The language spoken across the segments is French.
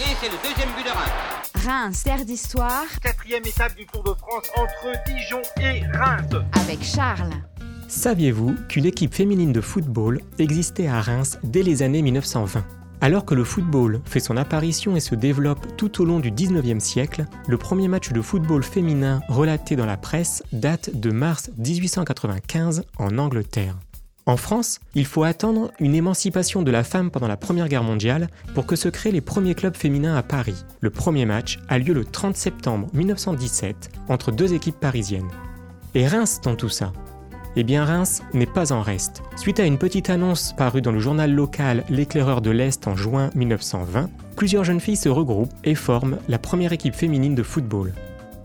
Et c'est le deuxième but de Reims. Reims, terre d'histoire. Quatrième étape du Tour de France entre Dijon et Reims. Avec Charles. Saviez-vous qu'une équipe féminine de football existait à Reims dès les années 1920 alors que le football fait son apparition et se développe tout au long du 19e siècle, le premier match de football féminin relaté dans la presse date de mars 1895 en Angleterre. En France, il faut attendre une émancipation de la femme pendant la Première Guerre mondiale pour que se créent les premiers clubs féminins à Paris. Le premier match a lieu le 30 septembre 1917 entre deux équipes parisiennes. Et Reims dans tout ça? Eh bien Reims n'est pas en reste. Suite à une petite annonce parue dans le journal local L'éclaireur de l'Est en juin 1920, plusieurs jeunes filles se regroupent et forment la première équipe féminine de football.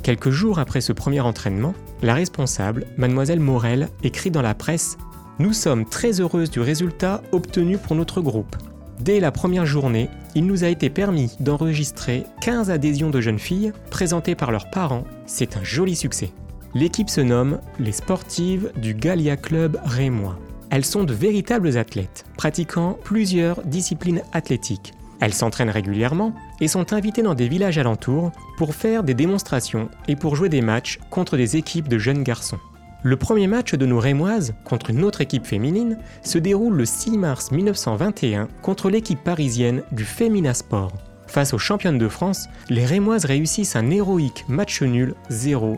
Quelques jours après ce premier entraînement, la responsable, mademoiselle Morel, écrit dans la presse Nous sommes très heureuses du résultat obtenu pour notre groupe. Dès la première journée, il nous a été permis d'enregistrer 15 adhésions de jeunes filles présentées par leurs parents. C'est un joli succès. L'équipe se nomme les sportives du Gallia Club rémois. Elles sont de véritables athlètes, pratiquant plusieurs disciplines athlétiques. Elles s'entraînent régulièrement et sont invitées dans des villages alentours pour faire des démonstrations et pour jouer des matchs contre des équipes de jeunes garçons. Le premier match de nos Rémoises contre une autre équipe féminine se déroule le 6 mars 1921 contre l'équipe parisienne du Femina Sport. Face aux championnes de France, les Rémoises réussissent un héroïque match nul 0-0.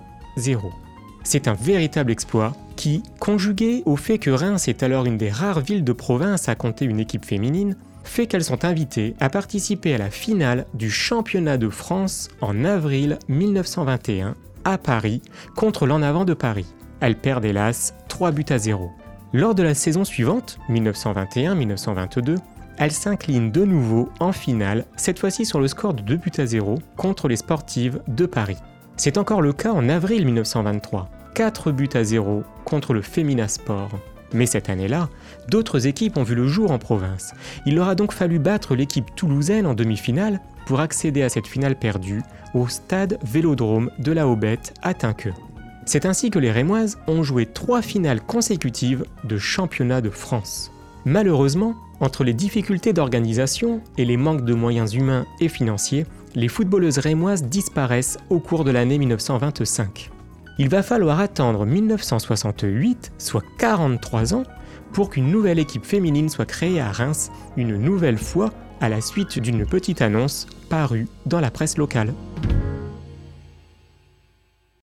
C'est un véritable exploit qui, conjugué au fait que Reims est alors une des rares villes de province à compter une équipe féminine, fait qu'elles sont invitées à participer à la finale du championnat de France en avril 1921 à Paris contre l'en avant de Paris. Elles perdent hélas 3 buts à 0. Lors de la saison suivante, 1921-1922, elles s'inclinent de nouveau en finale, cette fois-ci sur le score de 2 buts à 0 contre les sportives de Paris. C'est encore le cas en avril 1923. 4 buts à 0 contre le Femina Sport. Mais cette année-là, d'autres équipes ont vu le jour en province. Il leur a donc fallu battre l'équipe toulousaine en demi-finale pour accéder à cette finale perdue au stade Vélodrome de la Aubette à Tinqueux. C'est ainsi que les Rémoises ont joué trois finales consécutives de championnat de France. Malheureusement, entre les difficultés d'organisation et les manques de moyens humains et financiers, les footballeuses rémoises disparaissent au cours de l'année 1925 il va falloir attendre 1968, soit 43 ans, pour qu'une nouvelle équipe féminine soit créée à Reims, une nouvelle fois à la suite d'une petite annonce parue dans la presse locale.